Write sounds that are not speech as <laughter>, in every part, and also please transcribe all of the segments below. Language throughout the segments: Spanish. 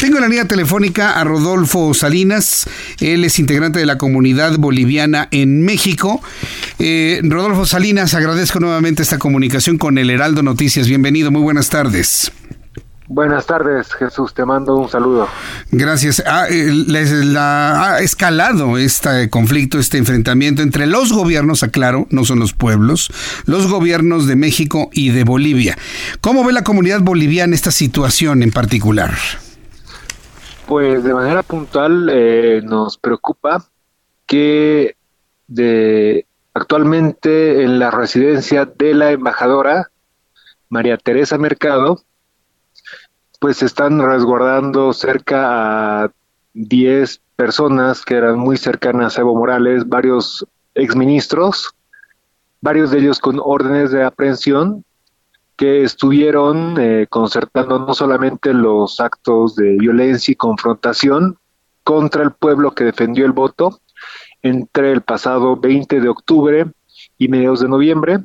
Tengo en la línea telefónica a Rodolfo Salinas. Él es integrante de la comunidad boliviana en México. Eh, Rodolfo Salinas, agradezco nuevamente esta comunicación con el Heraldo Noticias. Bienvenido, muy buenas tardes. Buenas tardes, Jesús. Te mando un saludo. Gracias. Ah, eh, la- ha escalado este conflicto, este enfrentamiento entre los gobiernos, aclaro, no son los pueblos, los gobiernos de México y de Bolivia. ¿Cómo ve la comunidad boliviana esta situación en particular? Pues de manera puntual eh, nos preocupa que de actualmente en la residencia de la embajadora María Teresa Mercado, pues están resguardando cerca a 10 personas que eran muy cercanas a Evo Morales, varios exministros, varios de ellos con órdenes de aprehensión que estuvieron eh, concertando no solamente los actos de violencia y confrontación contra el pueblo que defendió el voto entre el pasado 20 de octubre y mediados de noviembre,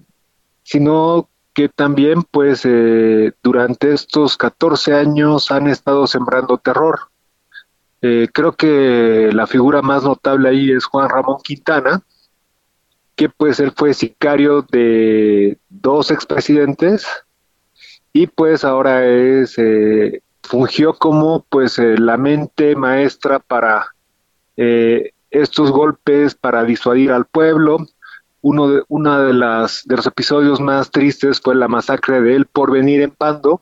sino que también pues eh, durante estos 14 años han estado sembrando terror. Eh, creo que la figura más notable ahí es Juan Ramón Quintana, que pues él fue sicario de dos expresidentes y pues ahora es eh, fungió como pues eh, la mente maestra para eh, estos golpes para disuadir al pueblo uno de una de las de los episodios más tristes fue la masacre de él por venir en Pando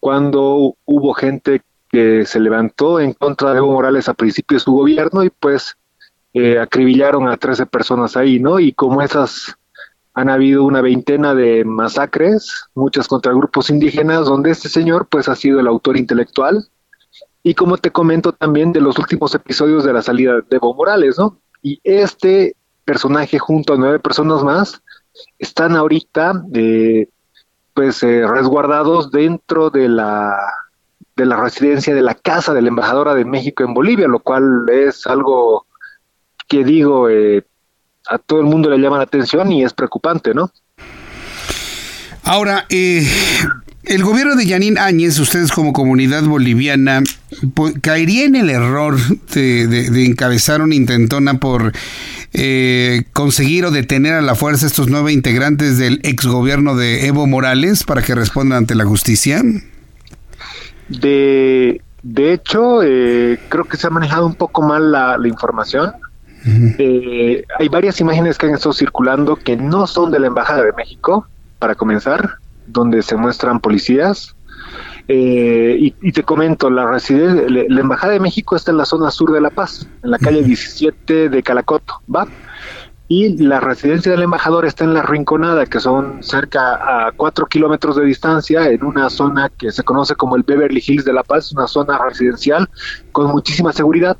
cuando hubo gente que se levantó en contra de Evo Morales a principio de su gobierno y pues eh, acribillaron a 13 personas ahí, ¿no? Y como esas han habido una veintena de masacres, muchas contra grupos indígenas, donde este señor pues ha sido el autor intelectual. Y como te comento también de los últimos episodios de la salida de Evo Morales, ¿no? Y este personaje junto a nueve personas más están ahorita eh, pues eh, resguardados dentro de la de la residencia de la casa de la embajadora de México en Bolivia, lo cual es algo que digo eh, a todo el mundo le llama la atención y es preocupante, ¿no? Ahora, eh, el gobierno de Yanín Áñez, ustedes como comunidad boliviana, caería en el error de, de- de encabezar una intentona por eh, conseguir o detener a la fuerza estos nueve integrantes del exgobierno de Evo Morales para que respondan ante la justicia. De, de hecho, eh, creo que se ha manejado un poco mal la, la información. Eh, hay varias imágenes que han estado circulando que no son de la Embajada de México, para comenzar, donde se muestran policías. Eh, y, y te comento, la, la, Embajada de México está en la zona sur de La Paz, en la calle 17 de Calacoto, ¿va? Y la residencia del embajador está en La Rinconada, que son cerca a cuatro kilómetros de distancia, en una zona que se conoce como el Beverly Hills de La Paz, una zona residencial con muchísima seguridad.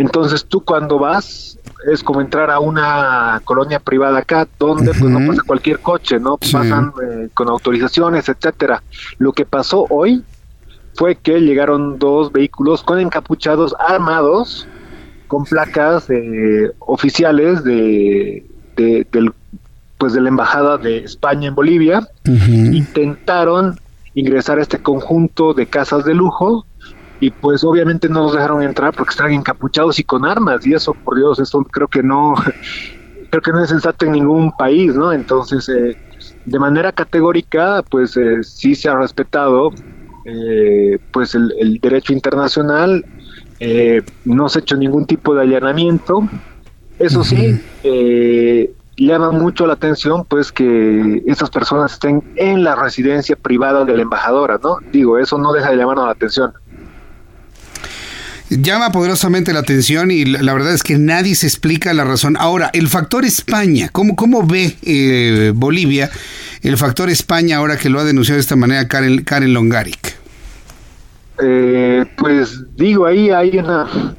Entonces tú cuando vas es como entrar a una colonia privada acá, donde pues no pasa cualquier coche, ¿no? Sí. Pasan eh, con autorizaciones, etcétera. Lo que pasó hoy fue que llegaron dos vehículos con encapuchados armados con placas eh, oficiales de, de- del, pues de la embajada de España en Bolivia intentaron ingresar a este conjunto de casas de lujo y pues obviamente no los dejaron entrar porque estaban encapuchados y con armas y eso por Dios eso creo que no <laughs> creo que no es sensato en ningún país no entonces eh, de manera categórica pues eh, sí se ha respetado eh, pues el, el derecho internacional eh, no se ha hecho ningún tipo de allanamiento. Eso sí eh, llama mucho la atención pues que estas personas estén en la residencia privada de la embajadora no digo eso no deja de llamarnos la atención Llama poderosamente la atención y la verdad es que nadie se explica la razón. Ahora, el factor España, ¿cómo, cómo ve eh, Bolivia el factor España ahora que lo ha denunciado de esta manera Karen, Karen Longaric? Eh, pues digo, ahí hay una,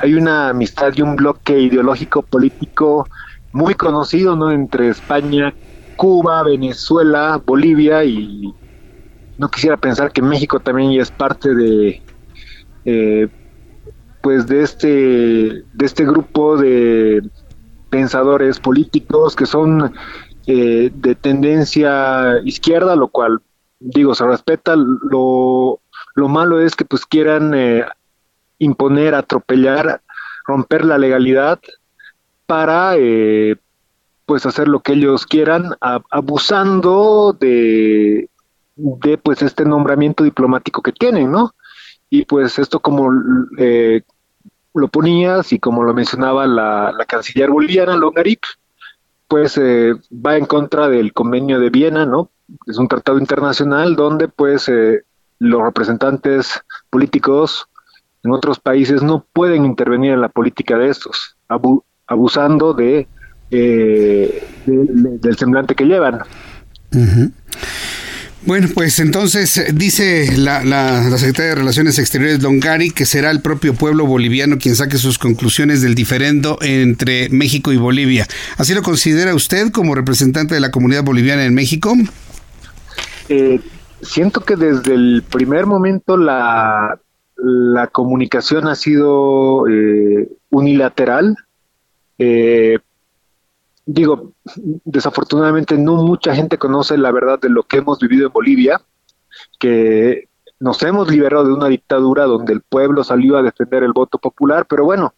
hay una amistad y un bloque ideológico político muy conocido ¿no? entre España, Cuba, Venezuela, Bolivia y no quisiera pensar que México también es parte de eh, pues de este de este grupo de pensadores políticos que son eh, de tendencia izquierda, lo cual digo se respeta. Lo, lo malo es que pues quieran eh, imponer, atropellar, romper la legalidad para eh, pues hacer lo que ellos quieran, abusando de, de pues este nombramiento diplomático que tienen, ¿no? Y pues esto como eh, lo ponías y como lo mencionaba la, canciller boliviana, Longarip, pues eh, va en contra del convenio de Viena, ¿no? Es un tratado internacional donde pues eh, los representantes políticos en otros países no pueden intervenir en la política de estos, abusando de, del semblante que llevan. Bueno, pues entonces eh, dice la, la, secretaria de Relaciones Exteriores Longari que será el propio pueblo boliviano quien saque sus conclusiones del diferendo entre México y Bolivia. ¿Así lo considera usted como representante de la comunidad boliviana en México? Eh, siento que desde el primer momento la, la comunicación ha sido eh, unilateral. Eh, digo, desafortunadamente no mucha gente conoce la verdad de lo que hemos vivido en Bolivia, que nos hemos liberado de una dictadura donde el pueblo salió a defender el voto popular, pero bueno,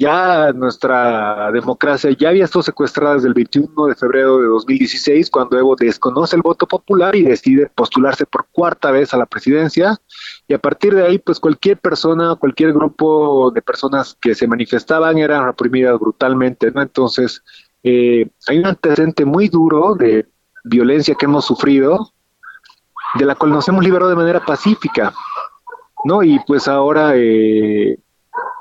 ya nuestra democracia ya había estado secuestrada desde el 21 de febrero de 2016, cuando Evo desconoce el voto popular y decide postularse por cuarta vez a la presidencia. Y a partir de ahí, pues cualquier persona, cualquier grupo de personas que se manifestaban eran reprimidas brutalmente, ¿no? Entonces, eh, hay un antecedente muy duro de violencia que hemos sufrido, de la cual nos hemos liberado de manera pacífica, ¿no? Y pues ahora eh,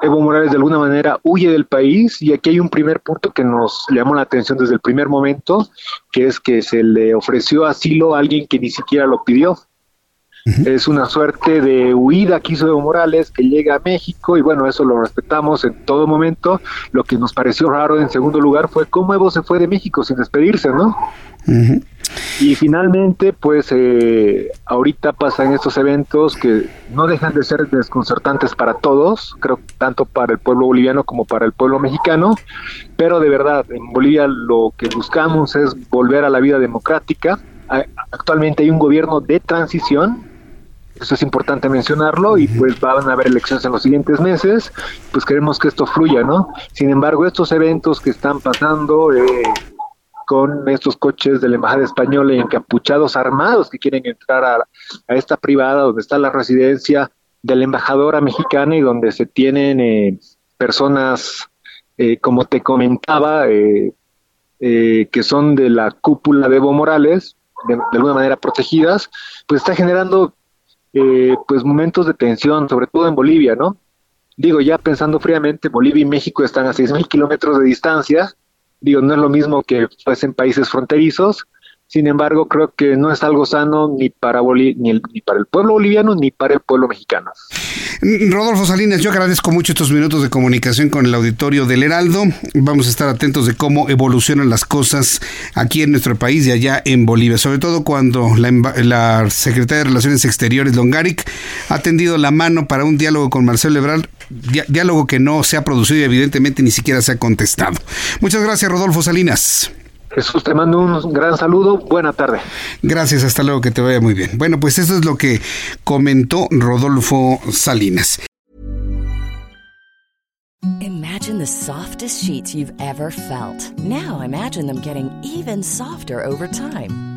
Evo Morales de alguna manera huye del país y aquí hay un primer punto que nos llamó la atención desde el primer momento, que es que se le ofreció asilo a alguien que ni siquiera lo pidió. Es una suerte de huida que hizo Evo Morales, que llega a México y bueno, eso lo respetamos en todo momento. Lo que nos pareció raro en segundo lugar fue cómo Evo se fue de México sin despedirse, ¿no? Y finalmente, pues eh, ahorita pasan estos eventos que no dejan de ser desconcertantes para todos, creo tanto para el pueblo boliviano como para el pueblo mexicano, pero de verdad, en Bolivia lo que buscamos es volver a la vida democrática. Actualmente hay un gobierno de transición, eso es importante mencionarlo y pues van a haber elecciones en los siguientes meses, pues queremos que esto fluya, ¿no? Sin embargo, estos eventos que están pasando eh, con estos coches de la Embajada Española y encapuchados armados que quieren entrar a, esta privada donde está la residencia de la embajadora mexicana y donde se tienen eh, personas, eh, como te comentaba, que son de la cúpula de Evo Morales, de, alguna manera protegidas, pues está generando eh, pues momentos de tensión, sobre todo en Bolivia, ¿no? Digo, ya pensando fríamente, Bolivia y México están a 6.000 kilómetros de distancia, digo, no es lo mismo que fuesen países fronterizos, sin embargo, creo que no es algo sano ni para, ni, ni, para el pueblo boliviano ni para el pueblo mexicano. Rodolfo Salinas, yo agradezco mucho estos minutos de comunicación con el auditorio del Heraldo. Vamos a estar atentos de cómo evolucionan las cosas aquí en nuestro país y allá en Bolivia, sobre todo cuando la, la Secretaria de Relaciones Exteriores, Longaric, ha tendido la mano para un diálogo con Marcelo Ebrard, diálogo que no se ha producido y evidentemente ni siquiera se ha contestado. Muchas gracias, Rodolfo Salinas. Jesús, te mando un gran saludo. Buena tarde. Gracias, hasta luego, que te vaya muy bien. Bueno, pues eso es lo que comentó Rodolfo Salinas. Imagine the softest sheets you've ever felt. Now imagine them getting even softer over time.